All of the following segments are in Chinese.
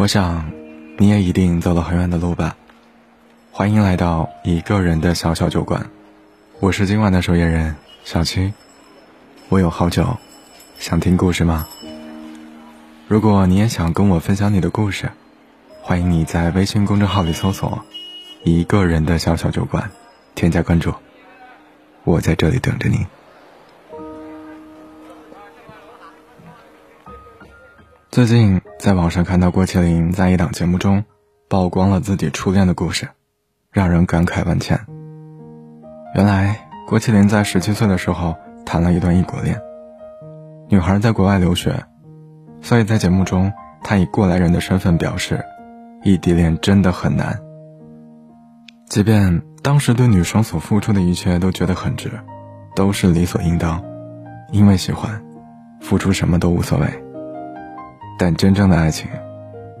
我想，你也一定走了很远的路吧。欢迎来到一个人的小小酒馆，我是今晚的守夜人小七。我有好酒，想听故事吗？如果你也想跟我分享你的故事，欢迎你在微信公众号里搜索“一个人的小小酒馆”，添加关注。我在这里等着你。最近在网上看到郭麒麟在一档节目中曝光了自己初恋的故事，让人感慨万千。原来郭麒麟在十七岁的时候谈了一段异国恋，女孩在国外留学，所以在节目中他以过来人的身份表示，异地恋真的很难。即便当时对女生所付出的一切都觉得很值，都是理所应当，因为喜欢，付出什么都无所谓。但真正的爱情，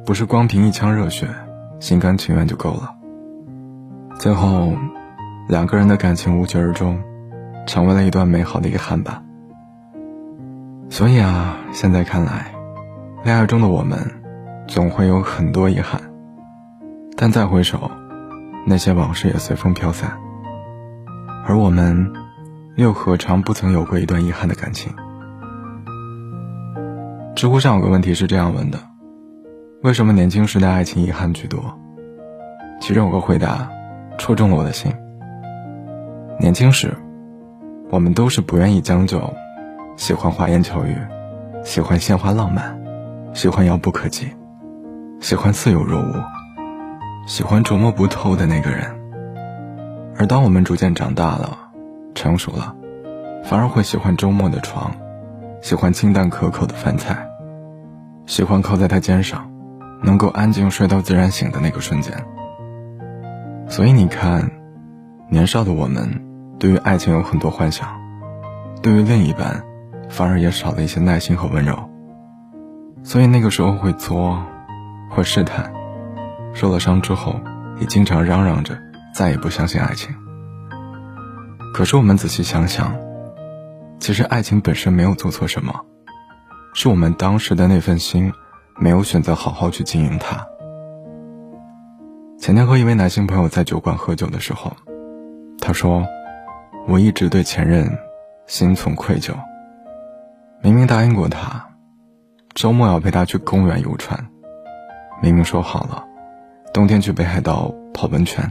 不是光凭一腔热血、心甘情愿就够了。最后，两个人的感情无疾而终，成为了一段美好的遗憾吧。所以啊，现在看来，恋爱中的我们，总会有很多遗憾。但再回首，那些往事也随风飘散。而我们，又何尝不曾有过一段遗憾的感情？知乎上有个问题是这样问的：为什么年轻时的爱情遗憾居多？其中有个回答戳中了我的心。年轻时，我们都是不愿意将就，喜欢花言巧语，喜欢鲜花浪漫，喜欢遥不可及，喜欢似有若无，喜欢琢磨不透的那个人。而当我们逐渐长大了，成熟了，反而会喜欢周末的床，喜欢清淡可口的饭菜。喜欢靠在他肩上，能够安静睡到自然醒的那个瞬间。所以你看，年少的我们对于爱情有很多幻想，对于另一半，反而也少了一些耐心和温柔。所以那个时候会作，会试探，受了伤之后，也经常嚷嚷着再也不相信爱情。可是我们仔细想想，其实爱情本身没有做错什么。是我们当时的那份心，没有选择好好去经营它。前天和一位男性朋友在酒馆喝酒的时候，他说：“我一直对前任心存愧疚。明明答应过他，周末要陪他去公园游船；明明说好了，冬天去北海道泡温泉；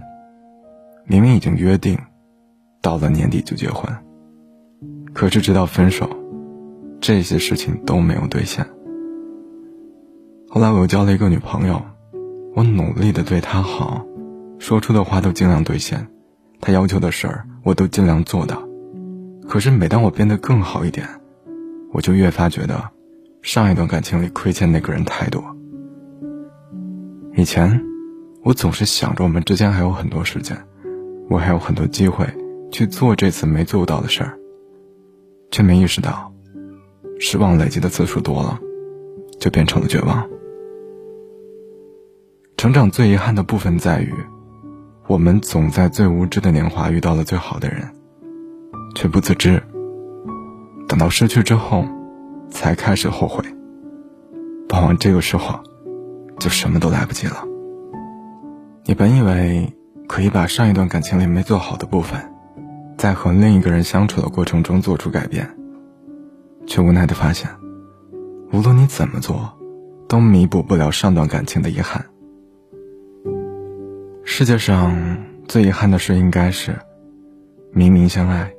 明明已经约定，到了年底就结婚。可是直到分手。”这些事情都没有兑现。后来我又交了一个女朋友，我努力的对她好，说出的话都尽量兑现，她要求的事儿我都尽量做到。可是每当我变得更好一点，我就越发觉得，上一段感情里亏欠那个人太多。以前，我总是想着我们之间还有很多时间，我还有很多机会去做这次没做到的事儿，却没意识到。失望累积的次数多了，就变成了绝望。成长最遗憾的部分在于，我们总在最无知的年华遇到了最好的人，却不自知。等到失去之后，才开始后悔。往往这个时候，就什么都来不及了。你本以为可以把上一段感情里没做好的部分，在和另一个人相处的过程中做出改变。却无奈的发现，无论你怎么做，都弥补不了上段感情的遗憾。世界上最遗憾的事，应该是明明相爱，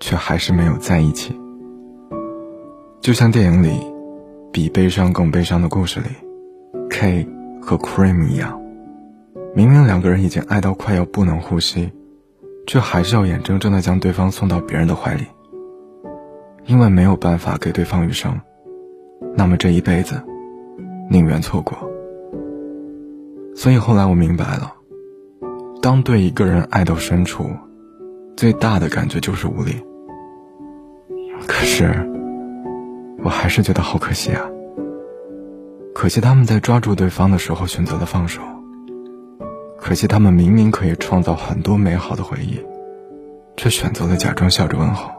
却还是没有在一起。就像电影里《比悲伤更悲伤的故事》里，K 和 Cream 一样，明明两个人已经爱到快要不能呼吸，却还是要眼睁睁的将对方送到别人的怀里。因为没有办法给对方余生，那么这一辈子宁愿错过。所以后来我明白了，当对一个人爱到深处，最大的感觉就是无力。可是，我还是觉得好可惜啊！可惜他们在抓住对方的时候选择了放手，可惜他们明明可以创造很多美好的回忆，却选择了假装笑着问候。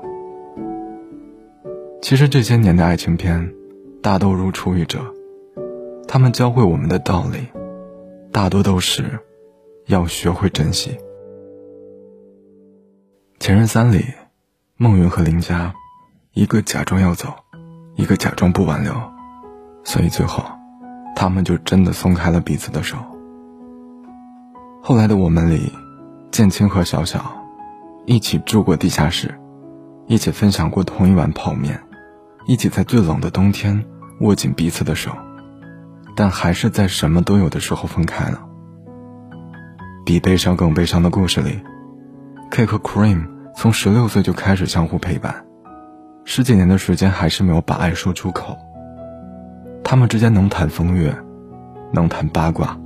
其实这些年的爱情片，大都如出一辙，他们教会我们的道理，大多都是要学会珍惜。《前任三》里，孟云和林佳，一个假装要走，一个假装不挽留，所以最后，他们就真的松开了彼此的手。后来的我们里，建青和小小一起住过地下室，一起分享过同一碗泡面，一起在最冷的冬天握紧彼此的手，但还是在什么都有的时候分开了。比悲伤更悲伤的故事里，K 和 Cream 从十六岁就开始相互陪伴，十几年的时间还是没有把爱说出口。他们之间能谈风月，能谈八卦。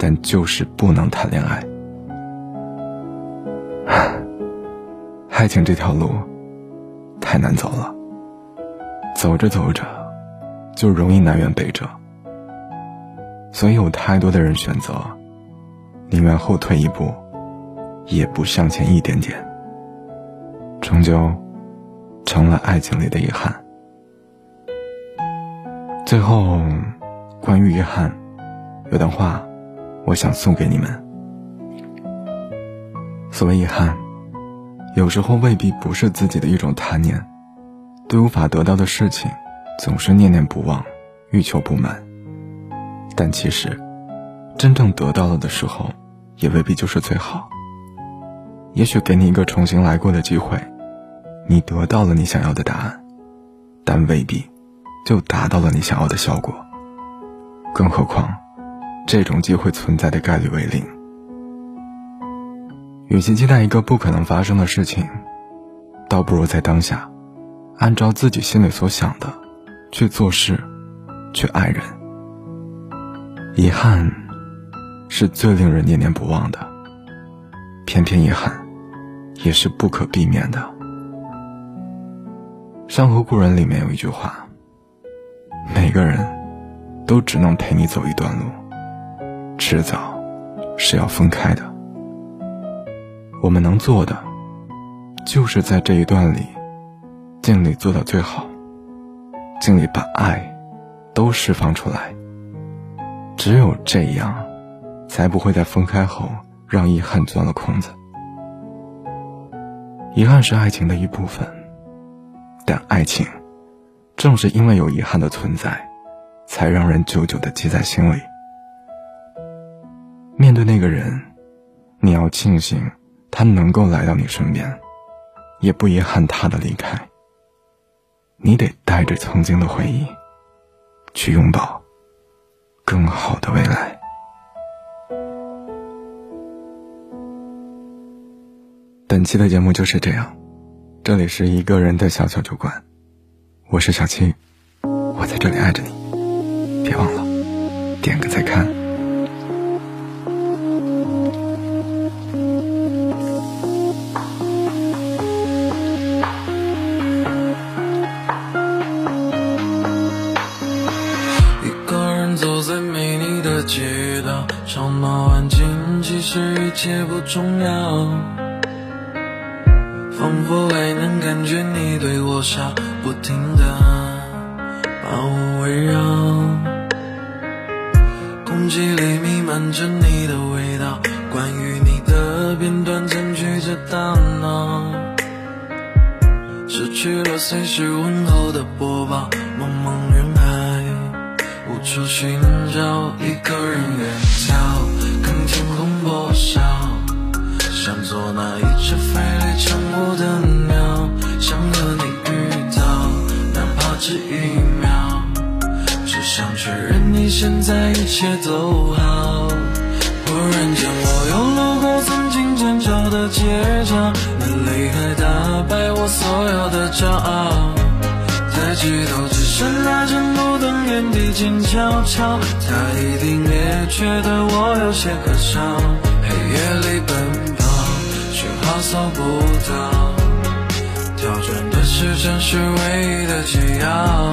但就是不能谈恋爱。爱情这条路太难走了，走着走着就容易南辕北辙。所以有太多的人选择宁愿后退一步，也不向前一点点，终究成了爱情里的遗憾。最后，关于遗憾，有段话。我想送给你们。所谓遗憾，有时候未必不是自己的一种贪念，对无法得到的事情，总是念念不忘，欲求不满。但其实，真正得到了的时候，也未必就是最好。也许给你一个重新来过的机会，你得到了你想要的答案，但未必就达到了你想要的效果。更何况。这种机会存在的概率为零。与其期待一个不可能发生的事情，倒不如在当下，按照自己心里所想的去做事，去爱人。遗憾是最令人念念不忘的，偏偏遗憾也是不可避免的。《山河故人》里面有一句话：每个人都只能陪你走一段路。迟早是要分开的。我们能做的，就是在这一段里尽力做到最好，尽力把爱都释放出来。只有这样，才不会在分开后让遗憾钻了空子。遗憾是爱情的一部分，但爱情正是因为有遗憾的存在，才让人久久的记在心里。面对那个人，你要庆幸他能够来到你身边，也不遗憾他的离开。你得带着曾经的回忆，去拥抱更好的未来。本期的节目就是这样，这里是一个人的小小酒馆，我是小七，我在这里爱着你，别忘了点个再看。一切不重要，仿佛还能感觉你对我笑，不停的把我围绕。空气里弥漫着你的味道，关于你的片段占据着大脑，失去了随时问候的播报，茫茫人海无处寻找，一个人远眺。天空破晓想做那一只飞离成雾的鸟，想和你遇到，哪怕只一秒，只想确认你现在一切都好。忽然间，我又路过曾经争吵的街角，你离开打败我所有的骄傲。抬起头只，只剩那盏路灯原地静悄悄，他一定也觉得我有些可笑。黑夜里奔跑，讯号搜不到，跳转的时针是唯一的解药。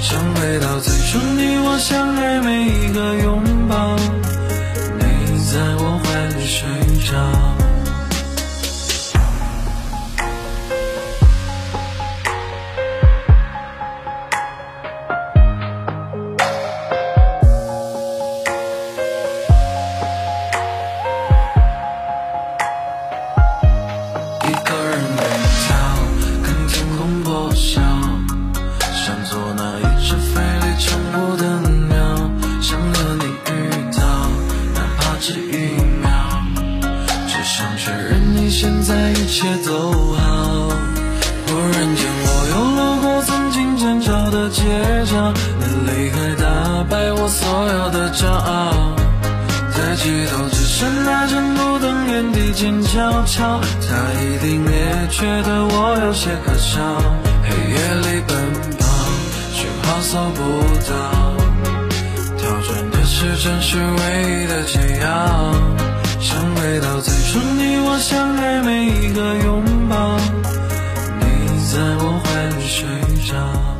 想回到最初你我相爱每一个拥抱，你在我怀里睡着。是一秒，只想确认你现在一切都好。忽然间我又路过曾经争吵的街角，你离开打败我所有的骄傲，在街头只剩那盏路灯，原地静悄悄。他一定也觉得我有些可笑，黑夜里奔跑，讯号搜不到。跳转的时针是唯一的解药。想回到最初你我相爱每一个拥抱。你在我怀里睡着。